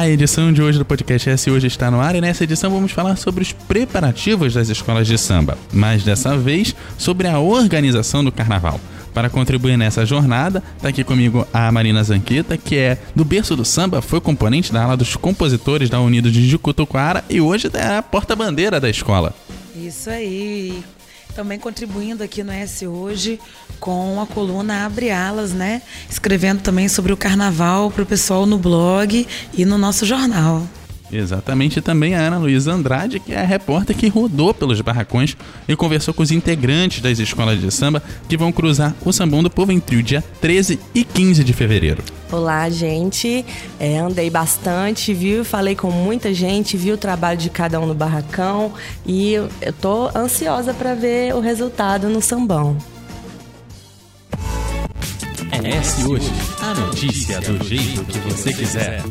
A edição de hoje do podcast S hoje está no ar e nessa edição vamos falar sobre os preparativos das escolas de samba, mas dessa vez sobre a organização do carnaval. Para contribuir nessa jornada, está aqui comigo a Marina Zanqueta, que é do berço do samba, foi componente da ala dos compositores da Unidos de Jucutuquara e hoje é a porta-bandeira da escola. Isso aí. Também contribuindo aqui no S Hoje com a coluna Abre Alas, né? Escrevendo também sobre o carnaval para o pessoal no blog e no nosso jornal. Exatamente, também a Ana Luísa Andrade, que é a repórter que rodou pelos barracões e conversou com os integrantes das escolas de samba que vão cruzar o Sambão do Povo entre o dia 13 e 15 de fevereiro. Olá, gente. É, andei bastante, viu? Falei com muita gente, vi o trabalho de cada um no barracão e eu tô ansiosa para ver o resultado no sambão. É hoje a notícia do jeito que você quiser.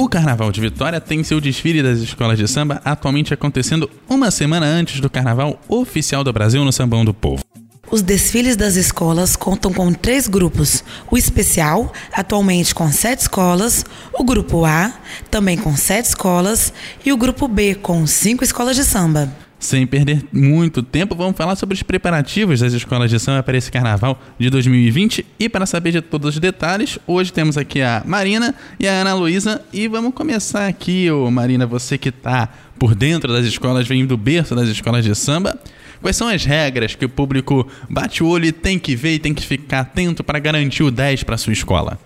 O Carnaval de Vitória tem seu desfile das escolas de samba atualmente acontecendo uma semana antes do Carnaval oficial do Brasil no Sambão do Povo. Os desfiles das escolas contam com três grupos: o especial, atualmente com sete escolas, o grupo A, também com sete escolas, e o grupo B, com cinco escolas de samba. Sem perder muito tempo, vamos falar sobre os preparativos das escolas de samba para esse carnaval de 2020. E para saber de todos os detalhes, hoje temos aqui a Marina e a Ana Luísa. E vamos começar aqui, ô Marina, você que está por dentro das escolas, vem do berço das escolas de samba. Quais são as regras que o público bate o olho e tem que ver e tem que ficar atento para garantir o 10 para sua escola?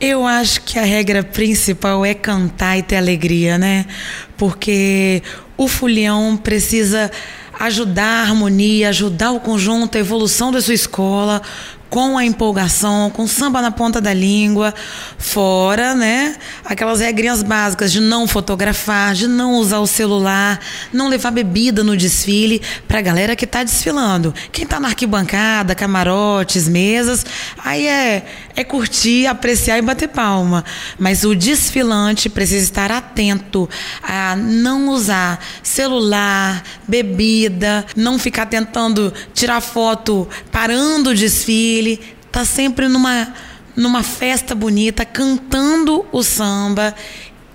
Eu acho que a regra principal é cantar e ter alegria, né? Porque o fulião precisa ajudar a harmonia, ajudar o conjunto, a evolução da sua escola, com a empolgação, com samba na ponta da língua, fora, né? Aquelas regrinhas básicas de não fotografar, de não usar o celular, não levar bebida no desfile para a galera que está desfilando. Quem está na arquibancada, camarotes, mesas, aí é, é curtir, apreciar e bater palma. Mas o desfilante precisa estar atento a não usar celular, bebida, não ficar tentando tirar foto parando o desfile ele tá sempre numa numa festa bonita, cantando o samba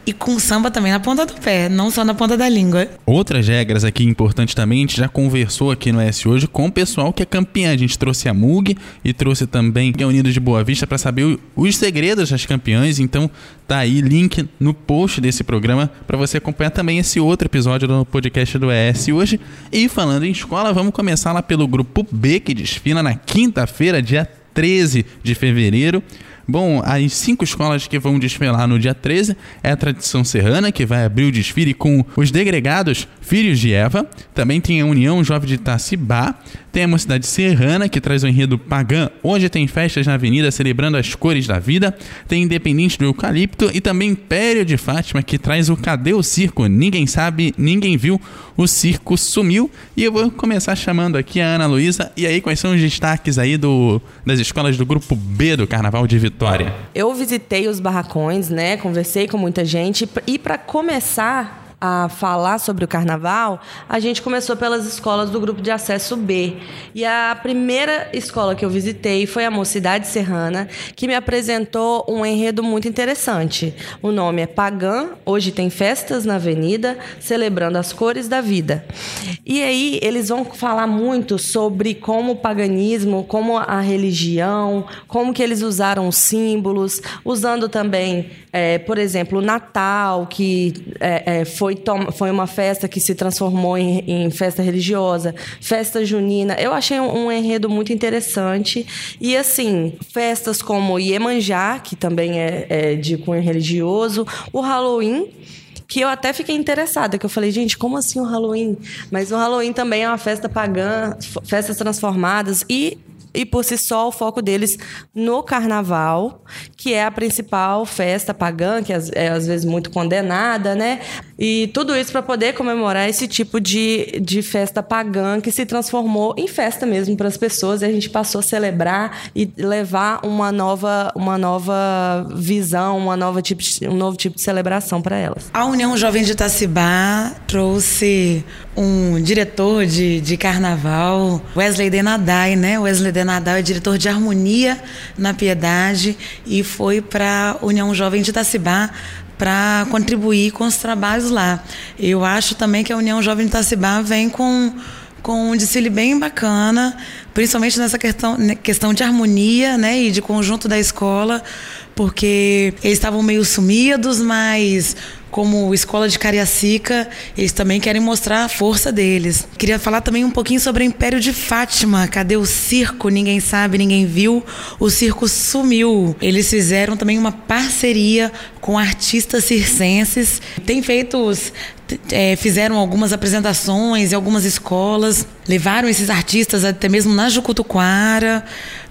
e com samba também na ponta do pé, não só na ponta da língua. Outras regras aqui importantes também, a gente já conversou aqui no S hoje com o pessoal que é campeã. A gente trouxe a MUG e trouxe também a Unidos de Boa Vista para saber os segredos das campeãs. Então tá aí link no post desse programa para você acompanhar também esse outro episódio do podcast do ES hoje. E falando em escola, vamos começar lá pelo grupo B que desfila na quinta-feira, dia 13 de fevereiro. Bom, as cinco escolas que vão desfilar no dia 13 é a Tradição Serrana, que vai abrir o desfile com os degregados Filhos de Eva. Também tem a União Jovem de Tacibá. Tem a Mocidade Serrana, que traz o enredo pagã. Hoje tem festas na avenida celebrando as cores da vida. Tem Independente do Eucalipto e também Império de Fátima, que traz o Cadê o Circo? Ninguém sabe, ninguém viu. O circo sumiu. E eu vou começar chamando aqui a Ana Luísa. E aí, quais são os destaques aí do, das escolas do grupo B do Carnaval de Vitória? Eu visitei os barracões, né? Conversei com muita gente. E para começar, a falar sobre o carnaval, a gente começou pelas escolas do grupo de acesso B. E a primeira escola que eu visitei foi a Mocidade Serrana, que me apresentou um enredo muito interessante. O nome é Pagã, hoje tem festas na avenida, celebrando as cores da vida. E aí eles vão falar muito sobre como o paganismo, como a religião, como que eles usaram símbolos, usando também, é, por exemplo, o Natal, que é, é, foi foi, uma festa que se transformou em, em festa religiosa, festa junina. Eu achei um, um, enredo muito interessante. E, assim, festas como Iemanjá, que também é, é de cunho religioso, o Halloween que eu até fiquei interessada, que eu falei, gente, como assim o Halloween? Mas o Halloween também é uma festa pagã, festas transformadas e e por si só o foco deles no carnaval, que é a principal festa pagã, que é às vezes muito condenada, né? E tudo isso para poder comemorar esse tipo de, de festa pagã que se transformou em festa mesmo para as pessoas. E a gente passou a celebrar e levar uma nova, uma nova visão, uma nova tipo um novo tipo de celebração para elas. A União Jovem de Itacibá trouxe um diretor de, de carnaval, Wesley Denadai, né? Wesley Denadai é diretor de harmonia na Piedade e foi para a União Jovem de Itacibá para contribuir com os trabalhos lá. Eu acho também que a União Jovem de Itacibá vem com com um desfile bem bacana, principalmente nessa questão, né, questão de harmonia né, e de conjunto da escola, porque eles estavam meio sumidos, mas como escola de Cariacica, eles também querem mostrar a força deles. Queria falar também um pouquinho sobre o Império de Fátima. Cadê o circo? Ninguém sabe, ninguém viu. O circo sumiu. Eles fizeram também uma parceria com artistas circenses. Tem feito é, fizeram algumas apresentações em algumas escolas, levaram esses artistas até mesmo na Jucutuquara.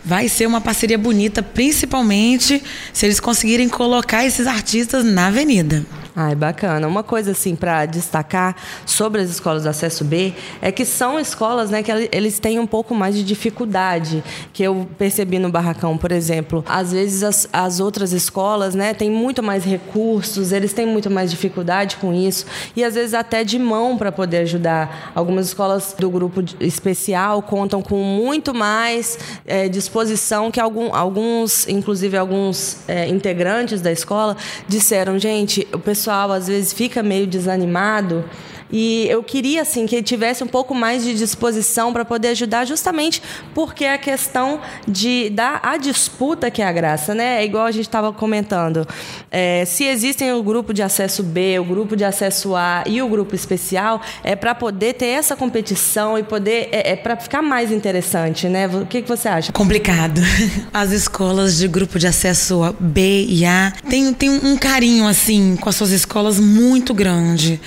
Vai ser uma parceria bonita, principalmente se eles conseguirem colocar esses artistas na avenida. Ai, bacana. Uma coisa assim para destacar sobre as escolas do acesso B é que são escolas, né, que eles têm um pouco mais de dificuldade, que eu percebi no barracão, por exemplo. Às vezes as, as outras escolas, né, têm muito mais recursos, eles têm muito mais dificuldade com isso e às vezes até de mão para poder ajudar. Algumas escolas do grupo especial contam com muito mais é, disposição que algum, alguns, inclusive alguns é, integrantes da escola disseram, gente, o pessoal às vezes fica meio desanimado e eu queria assim que ele tivesse um pouco mais de disposição para poder ajudar, justamente porque a questão de da a disputa que é a graça, né? É igual a gente estava comentando. É, se existem o grupo de acesso B, o grupo de acesso A e o grupo especial, é para poder ter essa competição e poder é, é para ficar mais interessante, né? O que, que você acha? Complicado. As escolas de grupo de acesso B e A têm, têm um carinho assim com as suas escolas muito grande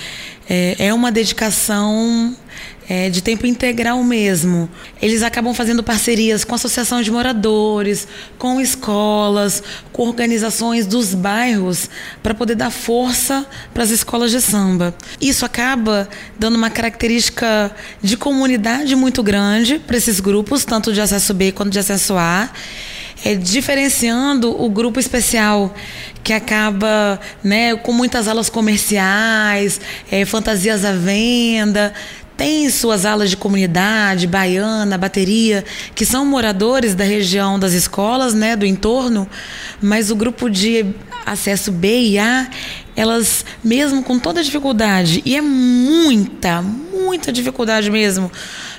é, é uma dedicação é, de tempo integral mesmo. Eles acabam fazendo parcerias com associações de moradores, com escolas, com organizações dos bairros para poder dar força para as escolas de samba. Isso acaba dando uma característica de comunidade muito grande para esses grupos, tanto de acesso B quanto de acesso A é, diferenciando o grupo especial que acaba né, com muitas alas comerciais, é, fantasias à venda, tem suas alas de comunidade, baiana, bateria, que são moradores da região das escolas, né, do entorno, mas o grupo de acesso B e A, elas, mesmo com toda dificuldade, e é muita, muita dificuldade mesmo,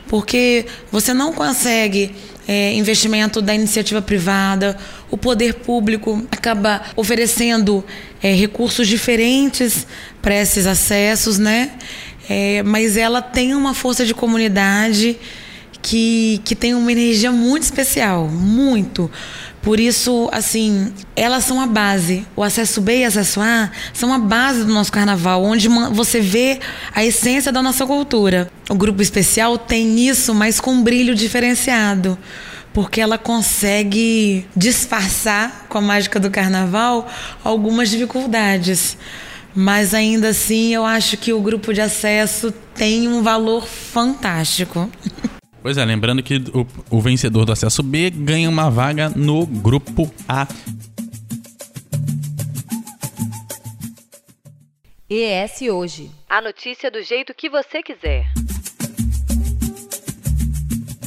porque você não consegue é, investimento da iniciativa privada, o poder público acaba oferecendo é, recursos diferentes para esses acessos, né? É, mas ela tem uma força de comunidade que, que tem uma energia muito especial, muito. Por isso, assim, elas são a base. O acesso B e acesso A são a base do nosso carnaval, onde você vê a essência da nossa cultura. O grupo especial tem isso, mas com um brilho diferenciado. Porque ela consegue disfarçar, com a mágica do carnaval, algumas dificuldades. Mas ainda assim, eu acho que o grupo de acesso tem um valor fantástico. Pois é, lembrando que o, o vencedor do acesso B ganha uma vaga no grupo A. ES Hoje. A notícia do jeito que você quiser.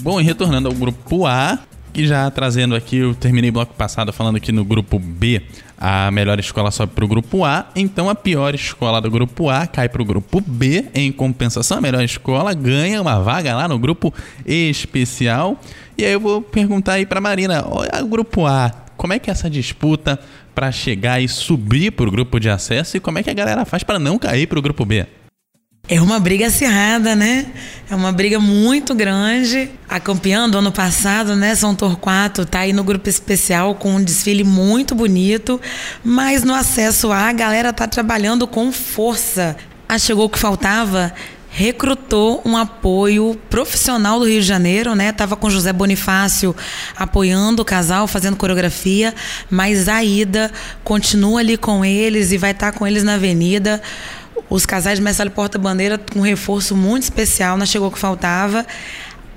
Bom, e retornando ao grupo A, e já trazendo aqui, eu terminei o bloco passado falando aqui no grupo B, a melhor escola sobe para o grupo A, então a pior escola do grupo A cai para o grupo B. Em compensação, a melhor escola ganha uma vaga lá no grupo especial. E aí eu vou perguntar aí para Marina, o grupo A, como é que é essa disputa para chegar e subir para o grupo de acesso e como é que a galera faz para não cair para o grupo B? É uma briga acirrada, né? É uma briga muito grande. A campeã do ano passado, né, São Torquato, tá aí no grupo especial com um desfile muito bonito, mas no acesso A, a galera tá trabalhando com força. Ah, chegou o que faltava? recrutou um apoio profissional do Rio de Janeiro, né? Tava com José Bonifácio apoiando o casal, fazendo coreografia, mas a Ida continua ali com eles e vai estar tá com eles na avenida os casais de Mestre Porta-Bandeira com um reforço muito especial, não chegou o que faltava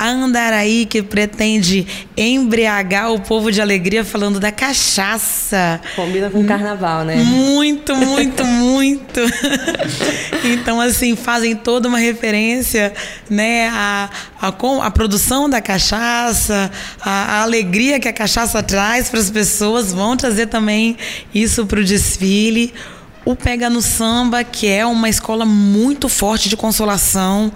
a Andaraí, que pretende embriagar o povo de alegria falando da cachaça. Combina com o carnaval, né? Muito, muito, muito. então, assim, fazem toda uma referência, né, a, a, produção da cachaça, a, a alegria que a cachaça traz para as pessoas, vão trazer também isso para o desfile o Pega no Samba, que é uma escola muito forte de consolação,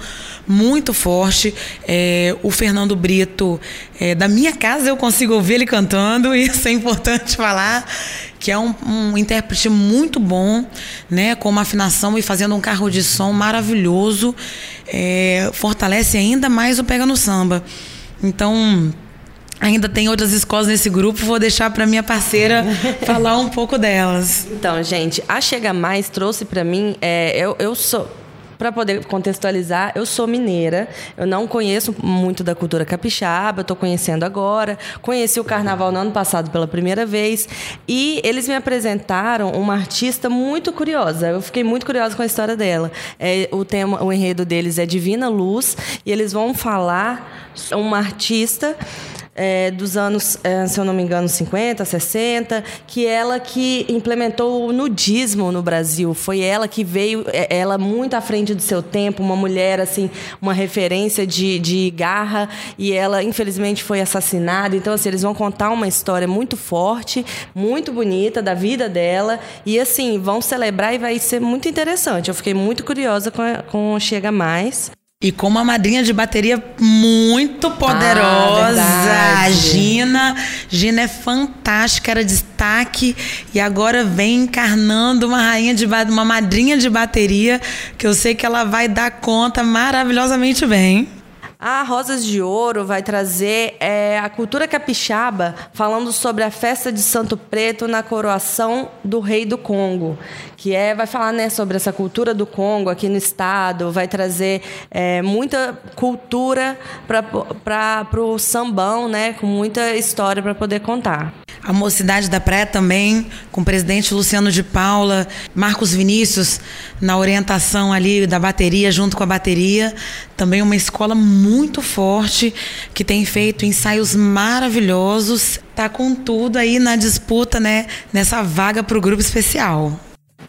muito forte. É, o Fernando Brito, é, da minha casa eu consigo ouvir ele cantando, isso é importante falar, que é um, um intérprete muito bom, né, com uma afinação e fazendo um carro de som maravilhoso. É, fortalece ainda mais o Pega no Samba. Então, Ainda tem outras escolas nesse grupo, vou deixar para minha parceira falar um pouco delas. Então, gente, a Chega Mais trouxe para mim, é, eu, eu sou para poder contextualizar, eu sou mineira, eu não conheço muito da cultura capixaba, estou conhecendo agora. Conheci o carnaval no ano passado pela primeira vez e eles me apresentaram uma artista muito curiosa. Eu fiquei muito curiosa com a história dela. É, o tema, o enredo deles é Divina Luz e eles vão falar uma artista é, dos anos, é, se eu não me engano, 50, 60, que ela que implementou o nudismo no Brasil. Foi ela que veio, é, ela muito à frente do seu tempo, uma mulher, assim, uma referência de, de garra, e ela, infelizmente, foi assassinada. Então, assim, eles vão contar uma história muito forte, muito bonita da vida dela, e, assim, vão celebrar e vai ser muito interessante. Eu fiquei muito curiosa com, com Chega Mais. E com uma madrinha de bateria muito poderosa, ah, Gina. Gina é fantástica, era destaque e agora vem encarnando uma rainha de uma madrinha de bateria que eu sei que ela vai dar conta maravilhosamente bem. A Rosas de Ouro vai trazer é, a cultura capixaba, falando sobre a festa de Santo Preto na coroação do rei do Congo, que é vai falar né, sobre essa cultura do Congo aqui no estado, vai trazer é, muita cultura para o sambão, né, com muita história para poder contar. A Mocidade da Praia também, com o presidente Luciano de Paula, Marcos Vinícius na orientação ali da bateria, junto com a bateria. Também uma escola muito forte, que tem feito ensaios maravilhosos. Tá com tudo aí na disputa, né? Nessa vaga para o grupo especial.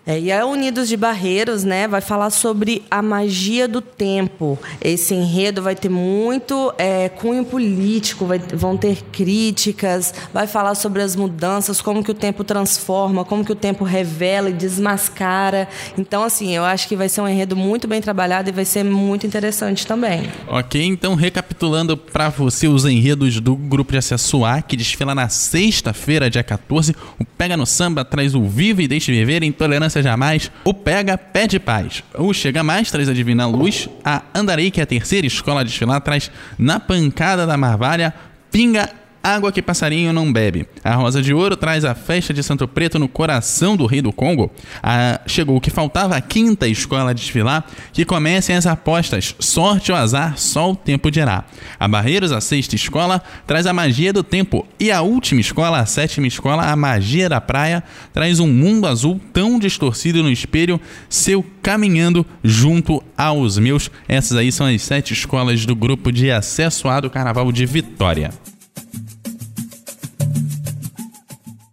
É, e a Unidos de Barreiros, né, vai falar sobre a magia do tempo. Esse enredo vai ter muito é, cunho político, vai, vão ter críticas, vai falar sobre as mudanças, como que o tempo transforma, como que o tempo revela e desmascara. Então, assim, eu acho que vai ser um enredo muito bem trabalhado e vai ser muito interessante também. Ok, então recapitulando para você os enredos do grupo de acesso A, que desfila na sexta-feira, dia 14, o Pega no Samba traz o Viva e Deixe Viver, Intolerância Jamais, o Pega pede paz. O Chega Mais traz a Divina Luz. A Andarei, que é a terceira escola a desfilar, traz Na Pancada da Marvalha, Pinga água que passarinho não bebe. A Rosa de Ouro traz a festa de Santo Preto no coração do Rei do Congo. A... Chegou o que faltava a quinta escola a desfilar, que comecem as apostas. Sorte ou azar, só o tempo dirá. A Barreiros, a sexta escola, traz a magia do tempo. E a última escola, a sétima escola, a magia da praia, traz um mundo azul tão distorcido no espelho, seu caminhando junto aos meus. Essas aí são as sete escolas do grupo de acesso A do Carnaval de Vitória.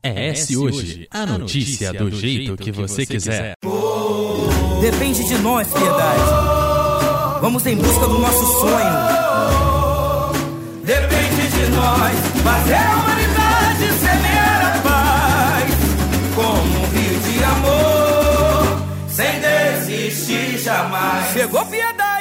É Hoje, a notícia do jeito que você quiser. Depende de nós, piedade. Vamos em busca do nosso sonho. Depende de nós fazer a humanidade semear a paz. Como um rio de amor, sem desistir jamais. Chegou piedade.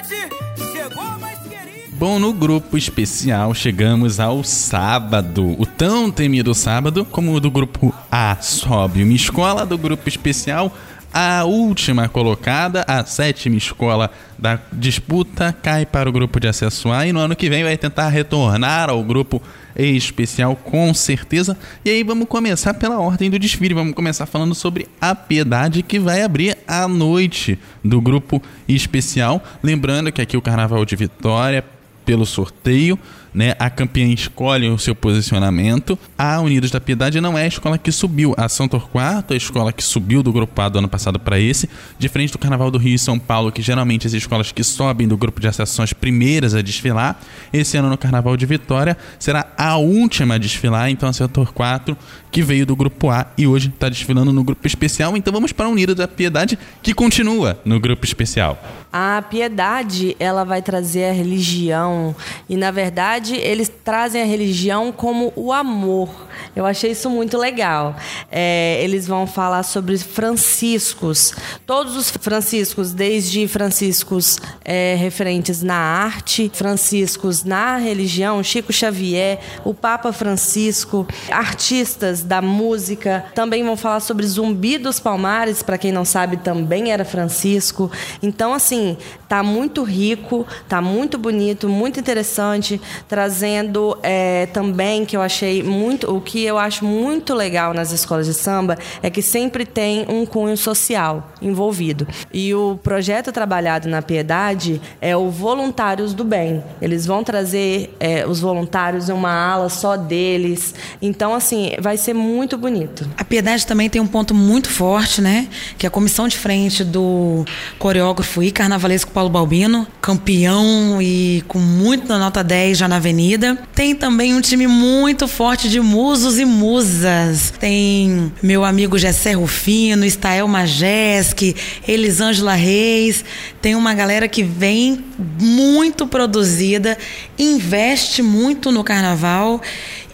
Bom, no grupo especial chegamos ao sábado, o tão temido sábado, como o do grupo A sobe uma escola, do grupo especial a última colocada, a sétima escola da disputa, cai para o grupo de acesso A e no ano que vem vai tentar retornar ao grupo especial com certeza. E aí vamos começar pela ordem do desfile. Vamos começar falando sobre a Piedade que vai abrir a noite do grupo especial. Lembrando que aqui o Carnaval de Vitória pelo sorteio né? A campeã escolhe o seu posicionamento. A Unidos da Piedade não é a escola que subiu. A São Torquato, a escola que subiu do grupo A do ano passado para esse, diferente do Carnaval do Rio e São Paulo, que geralmente as escolas que sobem do grupo de acesso são as primeiras a desfilar. Esse ano no Carnaval de Vitória será a última a desfilar, então a São Torquato, que veio do grupo A e hoje está desfilando no grupo especial. Então vamos para a Unidos da Piedade, que continua no grupo especial. A piedade, ela vai trazer a religião e na verdade eles trazem a religião como o amor. Eu achei isso muito legal. É, eles vão falar sobre franciscos, todos os franciscos, desde franciscos é, referentes na arte, franciscos na religião, Chico Xavier, o Papa Francisco, artistas da música. Também vão falar sobre Zumbi dos Palmares, para quem não sabe, também era Francisco. Então, assim, tá muito rico, tá muito bonito, muito interessante, trazendo é, também que eu achei muito, o que eu acho muito legal nas escolas de samba é que sempre tem um cunho social envolvido. E o projeto trabalhado na Piedade é o Voluntários do Bem. Eles vão trazer é, os voluntários em uma ala só deles. Então, assim, vai ser muito bonito. A Piedade também tem um ponto muito forte, né? Que é a comissão de frente do coreógrafo e carnavalesco Paulo Balbino, campeão e com muito na nota 10 já na avenida. Tem também um time muito forte de musos e musas. Tem meu amigo Gessé Rufino, Stael Majeski, Elisângela Reis. Tem uma galera que vem muito produzida, investe muito no carnaval.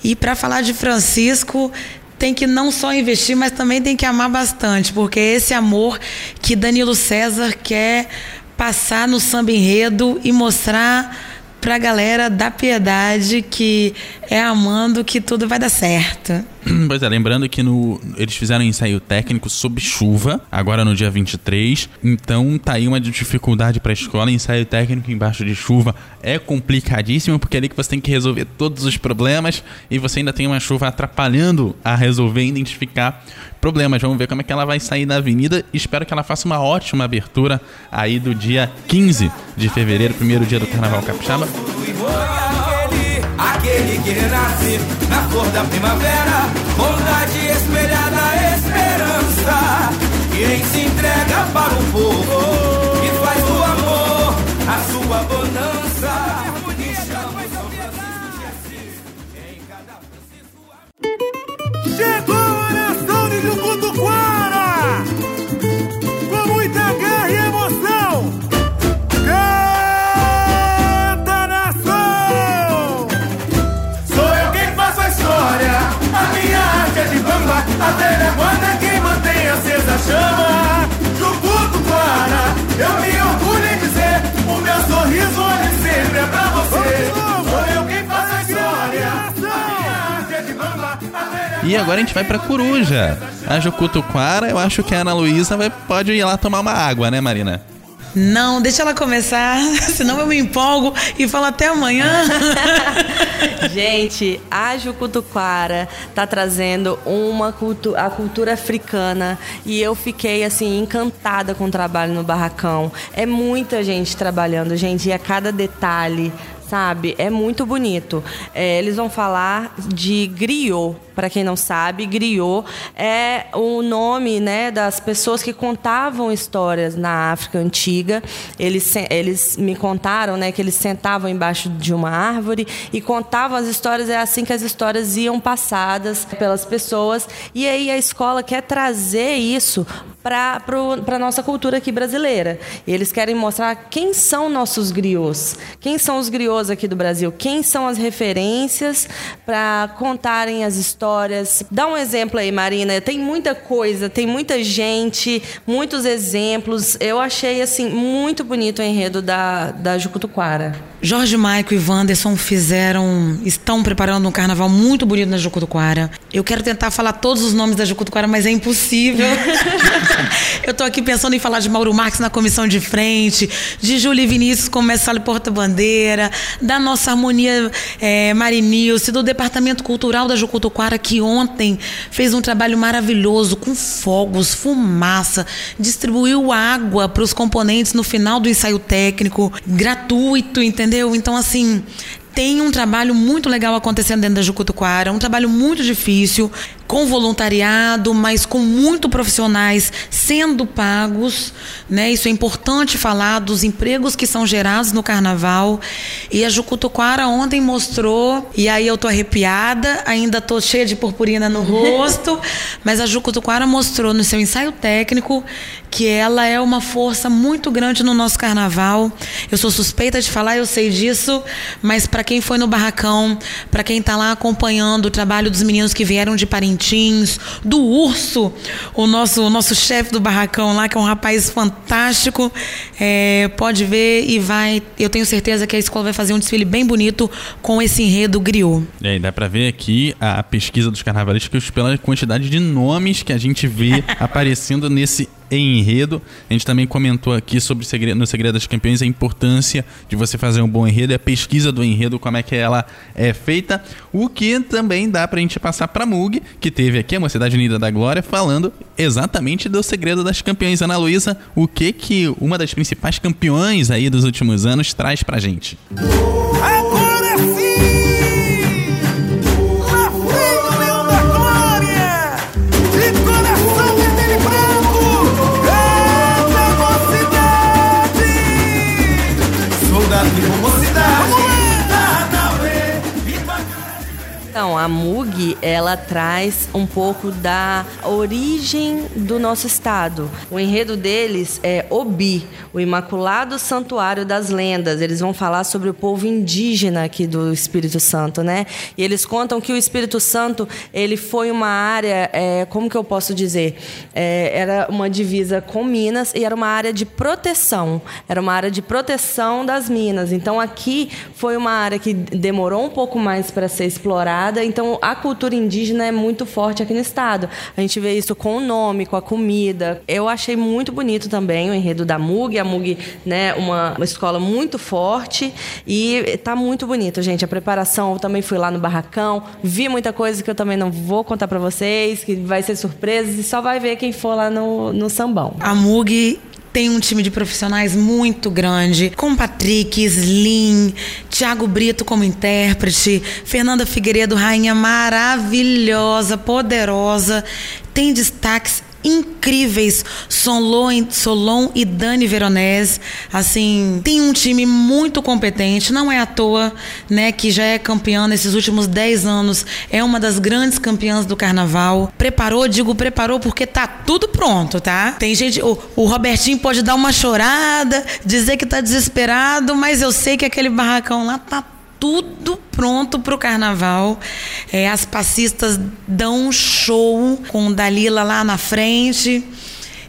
E para falar de Francisco, tem que não só investir, mas também tem que amar bastante, porque é esse amor que Danilo César quer passar no samba enredo e mostrar para a galera da piedade que é amando que tudo vai dar certo. Pois é, lembrando que no, eles fizeram um ensaio técnico sob chuva, agora no dia 23. Então tá aí uma dificuldade para a escola. Ensaio técnico embaixo de chuva é complicadíssimo, porque é ali que você tem que resolver todos os problemas e você ainda tem uma chuva atrapalhando a resolver e identificar problemas. Vamos ver como é que ela vai sair da avenida. Espero que ela faça uma ótima abertura aí do dia 15 de fevereiro, primeiro dia do Carnaval Capixaba que renasce na cor da primavera, quem se entrega para o povo e faz do amor a sua bonança. Chegou chama. Jucutuquara, eu me orgulho em dizer, o meu sorriso olha sempre é pra você. Sou eu quem faço a história, é E agora a gente vai pra Coruja. A Jucutuquara, eu acho que a Ana Luísa pode ir lá tomar uma água, né, Marina? Não, deixa ela começar, senão eu me empolgo e falo até amanhã. Gente, a Jucutuquara tá trazendo uma cultu a cultura africana e eu fiquei assim encantada com o trabalho no barracão. É muita gente trabalhando, gente, e a cada detalhe sabe? É muito bonito. É, eles vão falar de griot. Para quem não sabe, griot é o nome né, das pessoas que contavam histórias na África antiga. Eles, eles me contaram né, que eles sentavam embaixo de uma árvore e contavam as histórias. É assim que as histórias iam passadas pelas pessoas. E aí a escola quer trazer isso para a nossa cultura aqui brasileira. Eles querem mostrar quem são nossos griots, quem são os griots aqui do Brasil, quem são as referências para contarem as histórias. Dá um exemplo aí, Marina. Tem muita coisa, tem muita gente, muitos exemplos. Eu achei assim muito bonito o enredo da, da Jucutuquara. Jorge Maico e Wanderson fizeram, estão preparando um carnaval muito bonito na Jucutuquara. Eu quero tentar falar todos os nomes da Jucutuquara, mas é impossível. Eu tô aqui pensando em falar de Mauro Marques na comissão de frente, de Júlia Vinícius como mestre porta-bandeira, da nossa harmonia é, Marinilce, do Departamento Cultural da Jucutuquara, que ontem fez um trabalho maravilhoso com fogos, fumaça, distribuiu água para os componentes no final do ensaio técnico, gratuito, entendeu? Então, assim, tem um trabalho muito legal acontecendo dentro da Jucutuquara, um trabalho muito difícil, com voluntariado, mas com muito profissionais sendo pagos, né? Isso é importante falar dos empregos que são gerados no carnaval. E a Jucutuquara ontem mostrou, e aí eu tô arrepiada, ainda tô cheia de purpurina no rosto, mas a Jucutuquara mostrou no seu ensaio técnico que ela é uma força muito grande no nosso carnaval. Eu sou suspeita de falar, eu sei disso, mas para quem foi no barracão, para quem está lá acompanhando o trabalho dos meninos que vieram de Parintins, do Urso, o nosso, o nosso chefe do barracão lá, que é um rapaz fantástico, é, pode ver e vai. Eu tenho certeza que a escola vai fazer um desfile bem bonito com esse enredo griot. É, dá para ver aqui a pesquisa dos carnavalescos pela quantidade de nomes que a gente vê aparecendo nesse enredo. A gente também comentou aqui sobre segredo, no Segredo das Campeões a importância de você fazer um bom enredo e a pesquisa do enredo, como é que ela é feita. O que também dá pra gente passar pra Mug, que teve aqui a Mocidade Unida da Glória, falando exatamente do Segredo das Campeões. Ana Luísa, o que que uma das principais campeões aí dos últimos anos traz pra gente? Agora MUG, ela traz um pouco da origem do nosso estado. O enredo deles é Obi, o Imaculado Santuário das Lendas. Eles vão falar sobre o povo indígena aqui do Espírito Santo, né? E eles contam que o Espírito Santo, ele foi uma área, é, como que eu posso dizer? É, era uma divisa com Minas e era uma área de proteção. Era uma área de proteção das minas. Então, aqui foi uma área que demorou um pouco mais para ser explorada. Então, a cultura indígena é muito forte aqui no estado. A gente vê isso com o nome, com a comida. Eu achei muito bonito também o enredo da MUG. A MUG, né, uma, uma escola muito forte e tá muito bonito, gente. A preparação, eu também fui lá no barracão, vi muita coisa que eu também não vou contar para vocês, que vai ser surpresa e só vai ver quem for lá no, no sambão. A MUG tem um time de profissionais muito grande, com Patrick, Slim, Thiago Brito como intérprete, Fernanda Figueiredo, rainha maravilhosa, poderosa, tem destaques incríveis, Solon, Solon e Dani Veronese, assim, tem um time muito competente, não é à toa, né, que já é campeã nesses últimos 10 anos, é uma das grandes campeãs do carnaval, preparou, digo preparou porque tá tudo pronto, tá? Tem gente, o, o Robertinho pode dar uma chorada, dizer que tá desesperado, mas eu sei que aquele barracão lá tá tudo pronto para o carnaval. É, as passistas dão um show com Dalila lá na frente.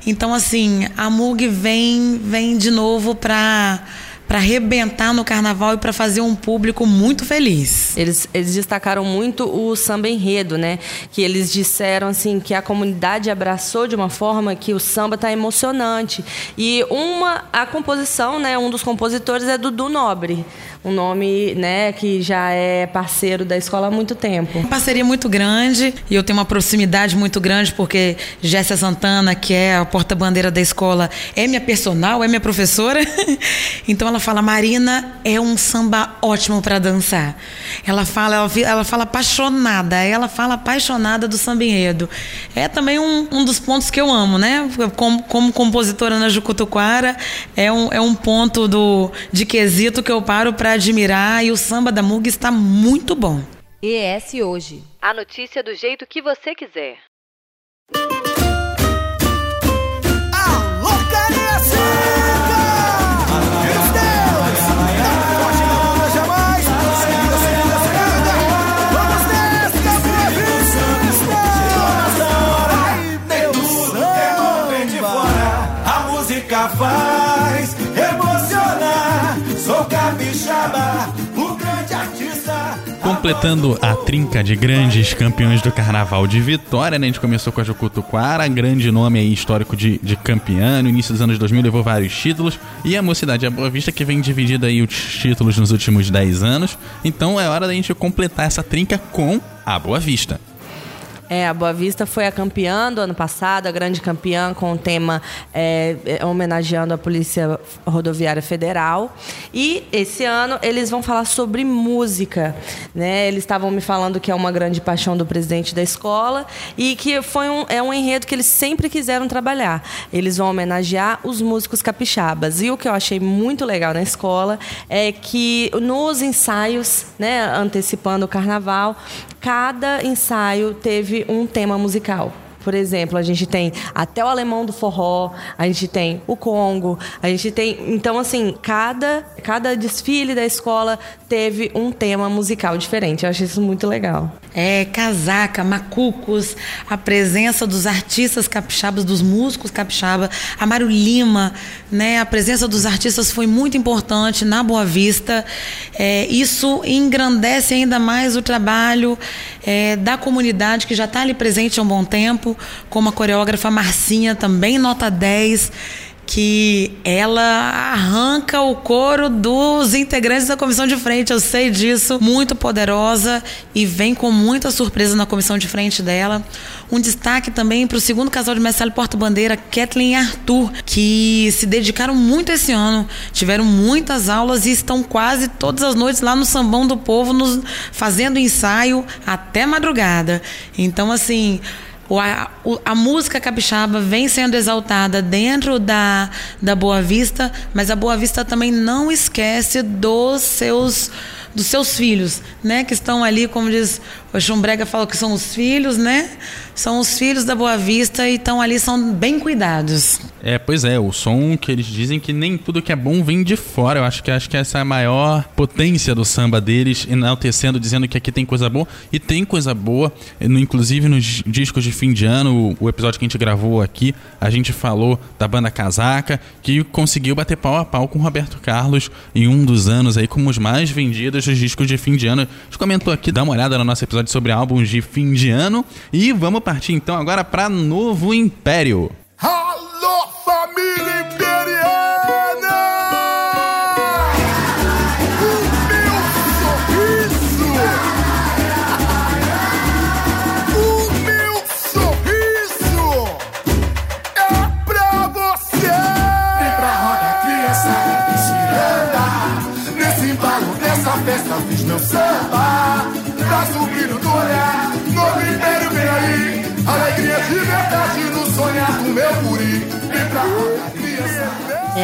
Então, assim, a MUG vem, vem de novo para para arrebentar no carnaval e para fazer um público muito feliz. Eles, eles destacaram muito o samba enredo, né? Que eles disseram assim que a comunidade abraçou de uma forma que o samba tá emocionante. E uma a composição, né? Um dos compositores é Dudu Nobre, um nome, né? Que já é parceiro da escola há muito tempo. Uma parceria muito grande e eu tenho uma proximidade muito grande porque Jéssica Santana, que é a porta-bandeira da escola, é minha personal, é minha professora. então ela fala: Marina é um samba ótimo para dançar. Ela fala, ela, fala apaixonada, ela fala apaixonada do samba enredo. É também um, um dos pontos que eu amo, né? Como, como compositora na Jucutuquara, é um, é um ponto do, de quesito que eu paro para admirar e o samba da Mug está muito bom. ES Hoje. A notícia do jeito que você quiser. Alô, Completando a trinca de grandes campeões do Carnaval de Vitória, né? A gente começou com a Jucutuquara, grande nome aí histórico de, de campeã. No início dos anos 2000 levou vários títulos. E a Mocidade a Boa Vista, que vem dividida aí os títulos nos últimos 10 anos. Então é hora da gente completar essa trinca com a Boa Vista. É, a Boa Vista foi a campeã do ano passado, a grande campeã com o tema é, é, homenageando a Polícia Rodoviária Federal. E esse ano eles vão falar sobre música. Né? Eles estavam me falando que é uma grande paixão do presidente da escola e que foi um, é um enredo que eles sempre quiseram trabalhar. Eles vão homenagear os músicos capixabas. E o que eu achei muito legal na escola é que nos ensaios, né, antecipando o carnaval, cada ensaio teve um tema musical. Por exemplo, a gente tem até o alemão do forró, a gente tem o Congo, a gente tem. Então, assim, cada, cada desfile da escola teve um tema musical diferente. Eu achei isso muito legal. É, casaca, macucos, a presença dos artistas capixabas, dos músicos capixaba, Mário Lima, né? A presença dos artistas foi muito importante na Boa Vista. É, isso engrandece ainda mais o trabalho é, da comunidade que já está ali presente há um bom tempo, como a coreógrafa Marcinha, também nota 10 que ela arranca o couro dos integrantes da comissão de frente. Eu sei disso, muito poderosa e vem com muita surpresa na comissão de frente dela. Um destaque também para o segundo casal de mestre porta-bandeira, Kathleen e Arthur, que se dedicaram muito esse ano, tiveram muitas aulas e estão quase todas as noites lá no Sambão do Povo, nos, fazendo ensaio até madrugada. Então, assim, a, a, música capixaba vem sendo exaltada dentro da, da Boa Vista, mas a Boa Vista também não esquece dos seus dos seus filhos, né? Que estão ali, como diz o Chumbrega, fala que são os filhos, né? São os filhos da Boa Vista e estão ali, são bem cuidados. É, pois é, o som que eles dizem que nem tudo que é bom vem de fora. Eu acho que acho que essa é a maior potência do samba deles, enaltecendo, dizendo que aqui tem coisa boa. E tem coisa boa, inclusive nos discos de fim de ano, o episódio que a gente gravou aqui, a gente falou da banda Casaca, que conseguiu bater pau a pau com o Roberto Carlos em um dos anos aí como os mais vendidos dos discos de fim de ano. A gente comentou aqui, dá uma olhada no nosso episódio sobre álbuns de fim de ano. E vamos partir então agora para Novo Império. Alô, família imperiana!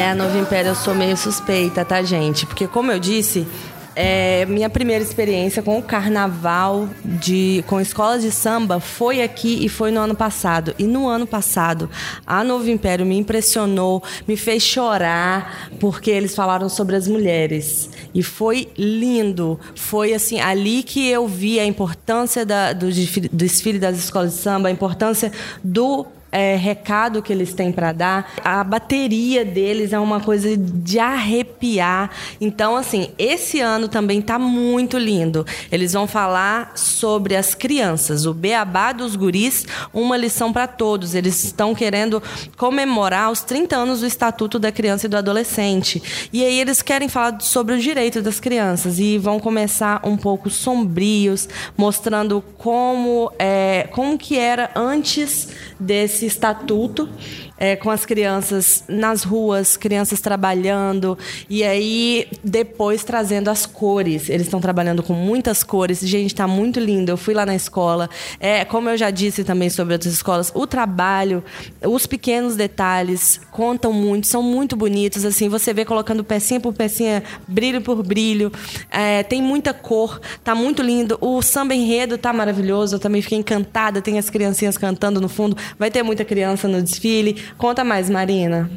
A Novo Império eu sou meio suspeita, tá, gente? Porque, como eu disse, é, minha primeira experiência com o carnaval de com escolas de samba foi aqui e foi no ano passado. E no ano passado, a Novo Império me impressionou, me fez chorar, porque eles falaram sobre as mulheres. E foi lindo. Foi assim, ali que eu vi a importância da, do desfile das escolas de samba, a importância do é, recado que eles têm para dar. A bateria deles é uma coisa de arrepiar. Então, assim, esse ano também tá muito lindo. Eles vão falar sobre as crianças, o beabá dos guris, uma lição para todos. Eles estão querendo comemorar os 30 anos do Estatuto da Criança e do Adolescente. E aí eles querem falar sobre os direitos das crianças e vão começar um pouco sombrios, mostrando como é, como que era antes desse estatuto, é, com as crianças nas ruas, crianças trabalhando, e aí depois trazendo as cores. Eles estão trabalhando com muitas cores. Gente, está muito lindo. Eu fui lá na escola. É, como eu já disse também sobre outras escolas, o trabalho, os pequenos detalhes contam muito, são muito bonitos. Assim, você vê colocando pecinha por pecinha, brilho por brilho. É, tem muita cor, tá muito lindo. O samba enredo tá maravilhoso. Eu também fiquei encantada. Tem as criancinhas cantando no fundo. Vai ter muita criança no desfile. Conta mais, Marina.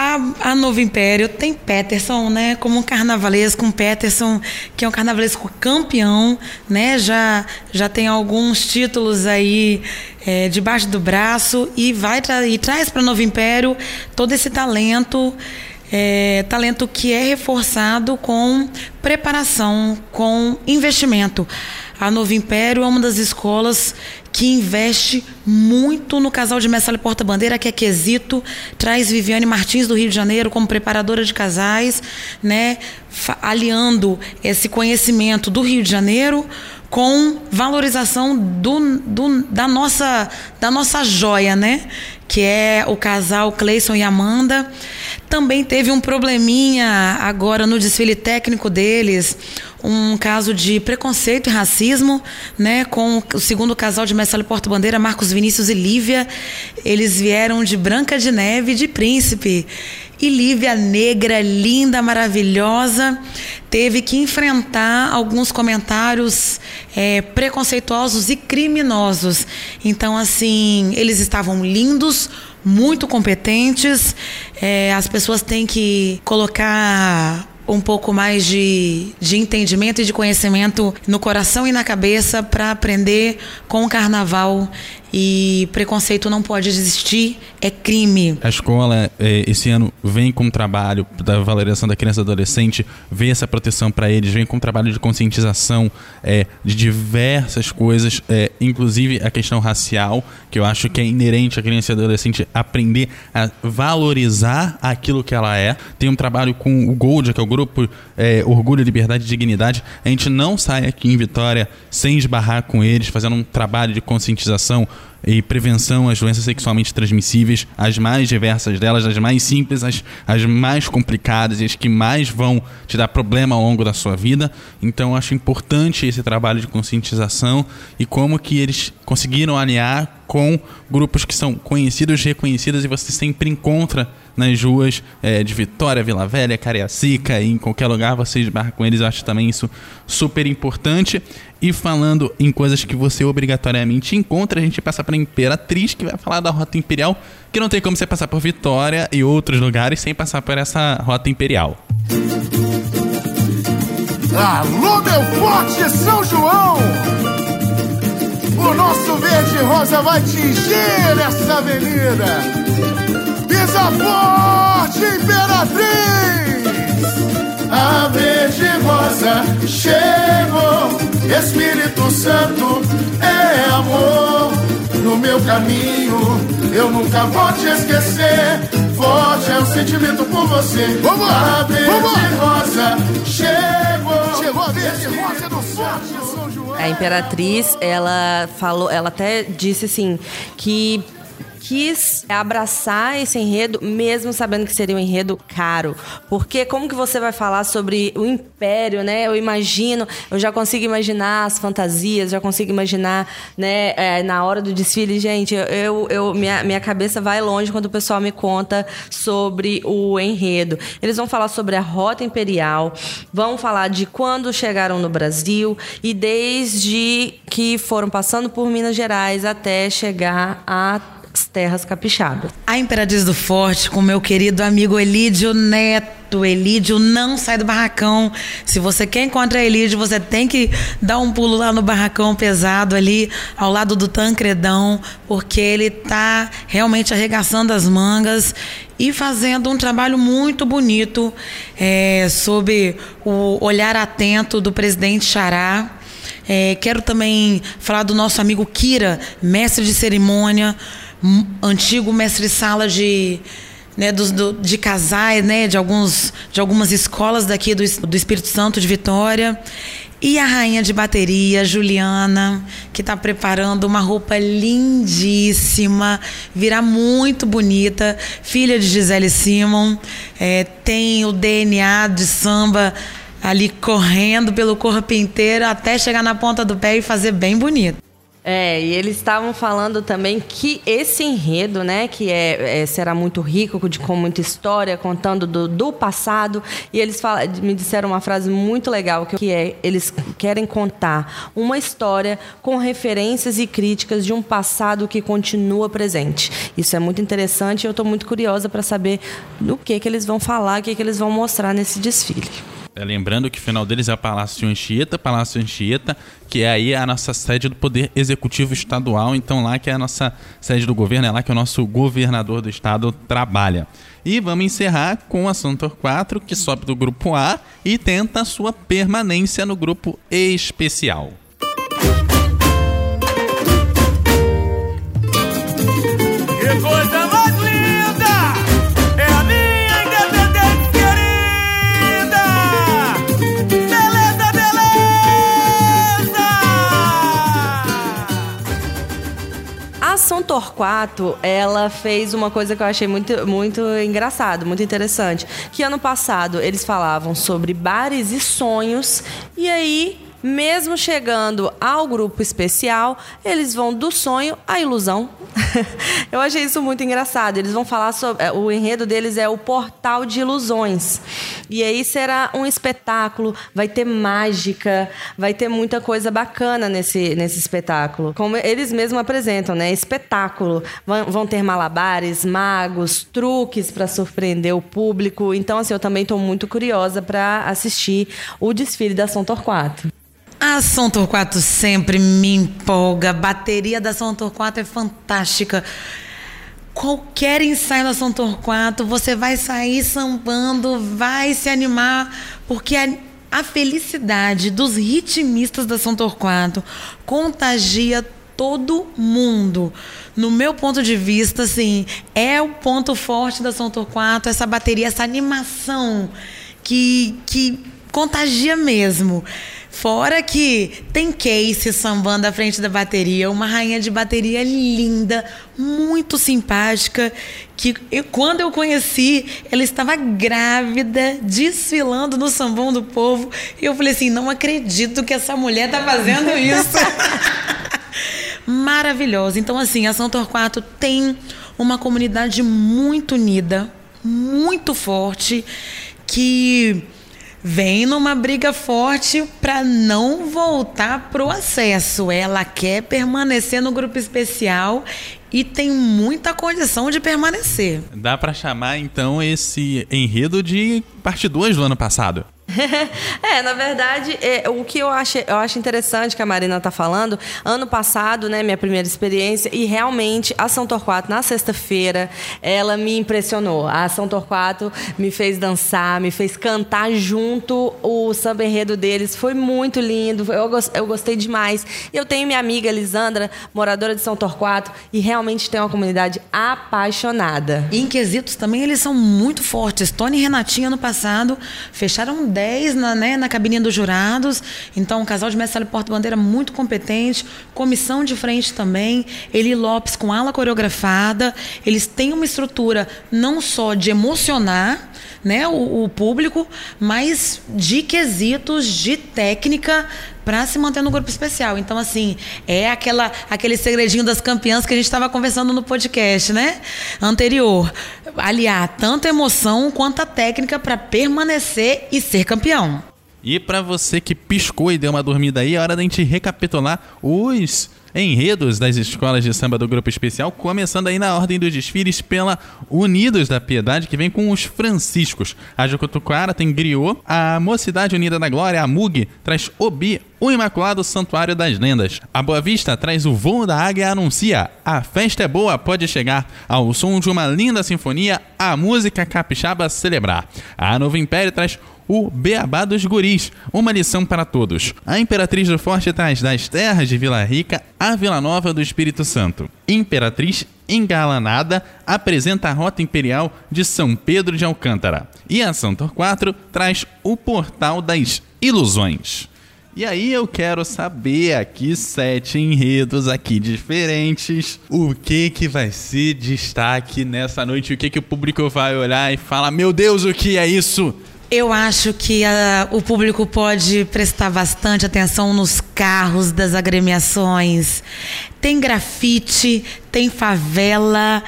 A, a Novo Império tem Peterson, né? Como um carnavalesco, um Peterson que é um carnavalesco campeão, né? Já, já tem alguns títulos aí é, debaixo do braço e vai e traz para Novo Império todo esse talento. É, talento que é reforçado com preparação, com investimento. A Novo Império é uma das escolas que investe muito no casal de mestre porta-bandeira, que é Quesito, traz Viviane Martins do Rio de Janeiro como preparadora de casais, né, aliando esse conhecimento do Rio de Janeiro com valorização do, do, da, nossa, da nossa joia, né? Que é o casal Cleison e Amanda. Também teve um probleminha agora no desfile técnico deles, um caso de preconceito e racismo, né, com o segundo casal de Mestre Porto Bandeira, Marcos Vinícius e Lívia. Eles vieram de Branca de Neve de Príncipe. E Lívia, negra, linda, maravilhosa, teve que enfrentar alguns comentários é, preconceituosos e criminosos. Então, assim, eles estavam lindos, muito competentes. É, as pessoas têm que colocar um pouco mais de, de entendimento e de conhecimento no coração e na cabeça para aprender com o carnaval e preconceito não pode existir, é crime. A escola, é, esse ano, vem com um trabalho da valorização da criança e do adolescente, vê essa proteção para eles, vem com um trabalho de conscientização é, de diversas coisas, é, inclusive a questão racial, que eu acho que é inerente à criança e adolescente aprender a valorizar aquilo que ela é. Tem um trabalho com o Gold, que é o grupo é, Orgulho, Liberdade e Dignidade. A gente não sai aqui em Vitória sem esbarrar com eles, fazendo um trabalho de conscientização e prevenção às doenças sexualmente transmissíveis, as mais diversas delas, as mais simples, as, as mais complicadas e as que mais vão te dar problema ao longo da sua vida. Então, acho importante esse trabalho de conscientização e como que eles conseguiram alinhar com grupos que são conhecidos, reconhecidos e você sempre encontra nas ruas é, de Vitória, Vila Velha, Cariacica em qualquer lugar você esbarra com eles. Eu acho também isso super importante. E falando em coisas que você obrigatoriamente encontra, a gente passa para Imperatriz, que vai falar da Rota Imperial, que não tem como você passar por Vitória e outros lugares sem passar por essa Rota Imperial. Alô, meu forte São João! O nosso verde rosa vai tingir essa avenida. Pisa forte, Imperatriz! A verde rosa chegou Espírito Santo é amor no meu caminho. Eu nunca vou te esquecer. Forte é o sentimento por você. Vamos a verde rosa chegou. Chegou a verde rosa do forte São João. A imperatriz, ela falou, ela até disse assim que quis abraçar esse enredo, mesmo sabendo que seria um enredo caro. Porque como que você vai falar sobre o império, né? Eu imagino, eu já consigo imaginar as fantasias, já consigo imaginar, né, é, na hora do desfile, gente, eu, eu minha, minha cabeça vai longe quando o pessoal me conta sobre o enredo. Eles vão falar sobre a rota imperial, vão falar de quando chegaram no Brasil e desde que foram passando por Minas Gerais até chegar a terras capixabas. A Imperatriz do Forte, com meu querido amigo Elídio Neto. Elídio não sai do barracão. Se você quer encontrar Elídio, você tem que dar um pulo lá no barracão pesado ali, ao lado do Tancredão, porque ele tá realmente arregaçando as mangas e fazendo um trabalho muito bonito é, sob o olhar atento do presidente Xará. É, quero também falar do nosso amigo Kira, mestre de cerimônia antigo mestre-sala de, né, do, do, de casais, né, de, alguns, de algumas escolas daqui do, do Espírito Santo de Vitória. E a rainha de bateria, Juliana, que está preparando uma roupa lindíssima, virá muito bonita, filha de Gisele Simon, é, tem o DNA de samba ali correndo pelo corpo inteiro até chegar na ponta do pé e fazer bem bonito. É, e eles estavam falando também que esse enredo, né, que é, é, será muito rico, de, com muita história, contando do, do passado, e eles falam, me disseram uma frase muito legal, que é, eles querem contar uma história com referências e críticas de um passado que continua presente. Isso é muito interessante e eu estou muito curiosa para saber do que, que eles vão falar, o que, que eles vão mostrar nesse desfile. É, lembrando que o final deles é o Palácio Anchieta, Palácio Anchieta, que é aí a nossa sede do Poder Executivo Estadual. Então lá que é a nossa sede do governo, é lá que o nosso governador do estado trabalha. E vamos encerrar com a Santor 4, que sobe do grupo A e tenta a sua permanência no grupo especial. Que coisa A São Torquato, ela fez uma coisa que eu achei muito, muito engraçado, muito interessante. Que ano passado eles falavam sobre bares e sonhos. E aí mesmo chegando ao grupo especial, eles vão do sonho à ilusão. Eu achei isso muito engraçado. Eles vão falar sobre. é, O enredo deles é o portal de ilusões. E aí será um espetáculo, vai ter mágica, vai ter muita coisa bacana nesse, nesse espetáculo. Como eles mesmos apresentam, né? Espetáculo. Vão, vão ter malabares, magos, truques para surpreender o público. Então, assim, eu também estou muito curiosa para assistir o desfile da São Torquato. A Som Torquato sempre me empolga. A bateria da Som Torquato é fantástica. Qualquer ensaio da Som Torquato, você vai sair sambando, vai se animar, porque a, a felicidade dos ritmistas da São Torquato contagia todo mundo. No meu ponto de vista, assim, é o ponto forte da São Torquato, essa bateria, essa animação que, que contagia mesmo. Fora que tem Casey sambando à frente da bateria, uma rainha de bateria linda, muito simpática, que eu, quando eu conheci, ela estava grávida, desfilando no sambão do povo, e eu falei assim, não acredito que essa mulher tá fazendo isso. Maravilhosa. Então assim, a São Torquato tem uma comunidade muito unida, muito forte, que vem numa briga forte para não voltar pro acesso. Ela quer permanecer no grupo especial e tem muita condição de permanecer. Dá pra chamar então esse enredo de parte 2 do ano passado. é, na verdade, é, o que eu acho, eu acho interessante que a Marina tá falando, ano passado, né, minha primeira experiência, e realmente a São Torquato, na sexta-feira, ela me impressionou. A São Torquato me fez dançar, me fez cantar junto o samba enredo deles, foi muito lindo, eu, eu gostei demais. Eu tenho minha amiga Elisandra, moradora de São Torquato, e realmente tem uma comunidade apaixonada. E em quesitos também eles são muito fortes. Tony e Renatinha no passado fecharam 10 na, né, na cabine dos jurados. Então, um casal de mestre e porta-bandeira muito competente. Comissão de frente também. Eli Lopes com ala coreografada. Eles têm uma estrutura não só de emocionar né, o, o público, mas de quesitos, de técnica para se manter no grupo especial. Então, assim, é aquela, aquele segredinho das campeãs que a gente estava conversando no podcast, né? Anterior. Aliar tanto emoção quanto a técnica para permanecer e ser campeão. E pra você que piscou e deu uma dormida aí, é hora da gente recapitular os enredos das escolas de samba do grupo especial, começando aí na ordem dos desfiles pela Unidos da Piedade, que vem com os Franciscos. A Jucutuquara tem Griot, a Mocidade Unida da Glória, a MUG, traz Obi, o Imaculado Santuário das Lendas. A Boa Vista traz o Voo da Águia anuncia. A festa é boa, pode chegar. Ao som de uma linda sinfonia, a música capixaba celebrar. A Novo Império traz o Beabá dos Guris, uma lição para todos. A Imperatriz do Forte traz das terras de Vila Rica a Vila Nova do Espírito Santo. Imperatriz engalanada apresenta a rota imperial de São Pedro de Alcântara. E a São Torquato traz o Portal das Ilusões. E aí eu quero saber aqui sete enredos aqui diferentes. O que que vai ser destaque nessa noite? O que que o público vai olhar e falar: "Meu Deus, o que é isso?" Eu acho que ah, o público pode prestar bastante atenção nos carros das agremiações. Tem grafite, tem favela,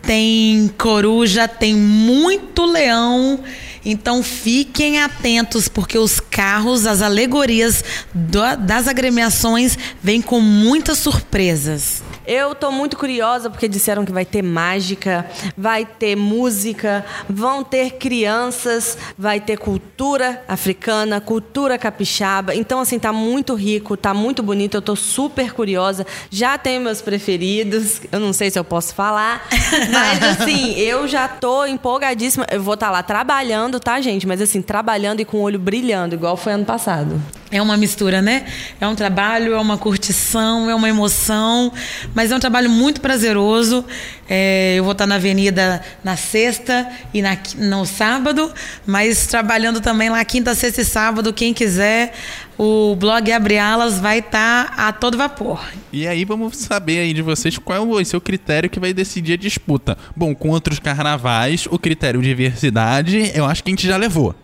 tem coruja, tem muito leão. Então fiquem atentos, porque os carros, as alegorias do- das agremiações vêm com muitas surpresas. Eu tô muito curiosa porque disseram que vai ter mágica, vai ter música, vão ter crianças, vai ter cultura africana, cultura capixaba. Então, assim, tá muito rico, tá muito bonito. Eu tô super curiosa. Já tenho meus preferidos. Eu não sei se eu posso falar. Mas, assim, eu já tô empolgadíssima. Eu vou estar lá trabalhando, tá, gente? Mas, assim, trabalhando e com o olho brilhando, igual foi ano passado. é uma mistura, né? É um trabalho, é uma curtição, é uma emoção, mas é um trabalho muito prazeroso. É, eu vou estar na avenida na sexta e na, no sábado, mas trabalhando também lá quinta, sexta e sábado. Quem quiser, o blog Abre Alas vai estar a todo vapor. E aí vamos saber aí de vocês qual vai ser o critério que vai decidir a disputa. Bom, com outros carnavais, o critério diversidade, eu acho que a gente já levou.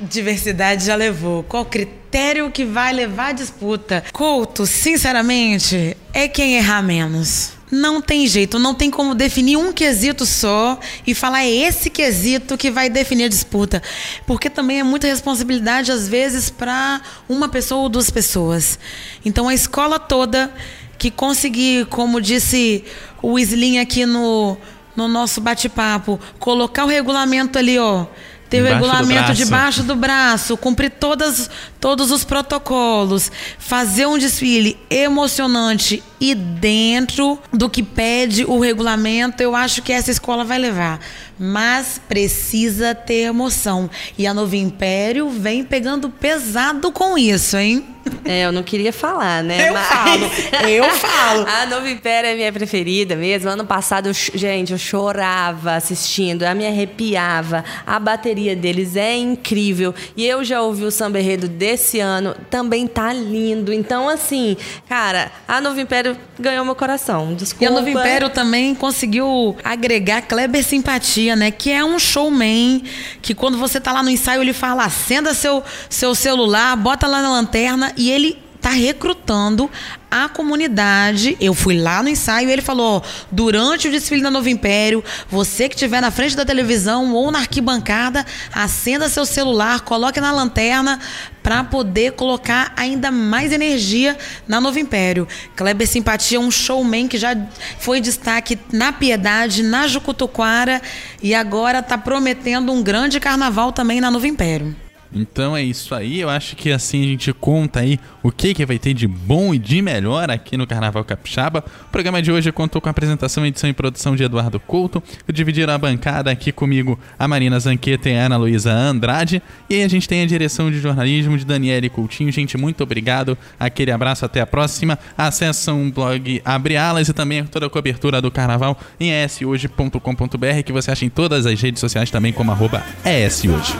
Diversidade já levou. Qual critério que vai levar a disputa? Couto, sinceramente, é quem errar menos. Não tem jeito, não tem como definir um quesito só e falar é esse quesito que vai definir a disputa. Porque também é muita responsabilidade, às vezes, para uma pessoa ou duas pessoas. Então a escola toda que conseguir, como disse o Slim aqui no, no nosso bate-papo, colocar o regulamento ali, ó ter o regulamento debaixo do braço, cumprir todas, todos os protocolos, fazer um desfile emocionante e dentro do que pede o regulamento, eu acho que essa escola vai levar. Mas precisa ter emoção. E a Novo Império vem pegando pesado com isso, hein? É, eu não queria falar, né? Eu Mas... falo, eu falo. A Nova Império é minha preferida mesmo. Ano passado, eu, gente, eu chorava assistindo, a me arrepiava. A bateria deles é incrível. E eu já ouvi o samba enredo desse ano, também tá lindo. Então, assim, cara, a Nova Império ganhou meu coração. Desculpa. E a Nova Império também conseguiu agregar Kleber Simpatia, né? Que é um showman, que quando você tá lá no ensaio, ele fala, acenda seu, seu celular, bota lá na lanterna e ele está recrutando a comunidade. Eu fui lá no ensaio e ele falou: durante o desfile da Novo Império, você que estiver na frente da televisão ou na arquibancada, acenda seu celular, coloque na lanterna para poder colocar ainda mais energia na Novo Império. Kleber Simpatia é um showman que já foi destaque na Piedade, na Jucutuquara e agora está prometendo um grande carnaval também na Novo Império. Então é isso aí, eu acho que assim a gente conta aí o que, que vai ter de bom e de melhor aqui no Carnaval Capixaba. O programa de hoje contou com a apresentação, edição e produção de Eduardo Couto. Dividiram a bancada aqui comigo a Marina Zanqueta e a Ana Luísa Andrade. E a gente tem a direção de jornalismo de Daniele Coutinho. Gente, muito obrigado. Aquele abraço, até a próxima. Acessam o blog Abre Alas e também toda a cobertura do Carnaval em eshoje.com.br que você acha em todas as redes sociais também como arroba eshoje.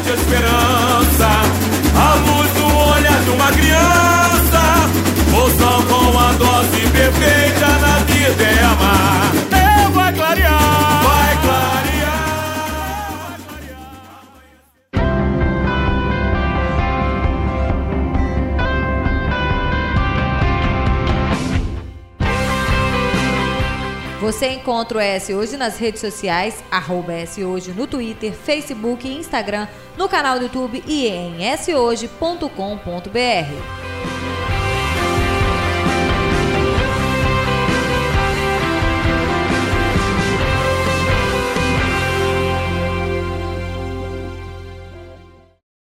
De esperança, a luz no olhar de uma criança, moção com a dose perfeita na vida é amar. Você encontra o S Hoje nas redes sociais, arroba Hoje no Twitter, Facebook e Instagram, no canal do YouTube e em shoje.com.br.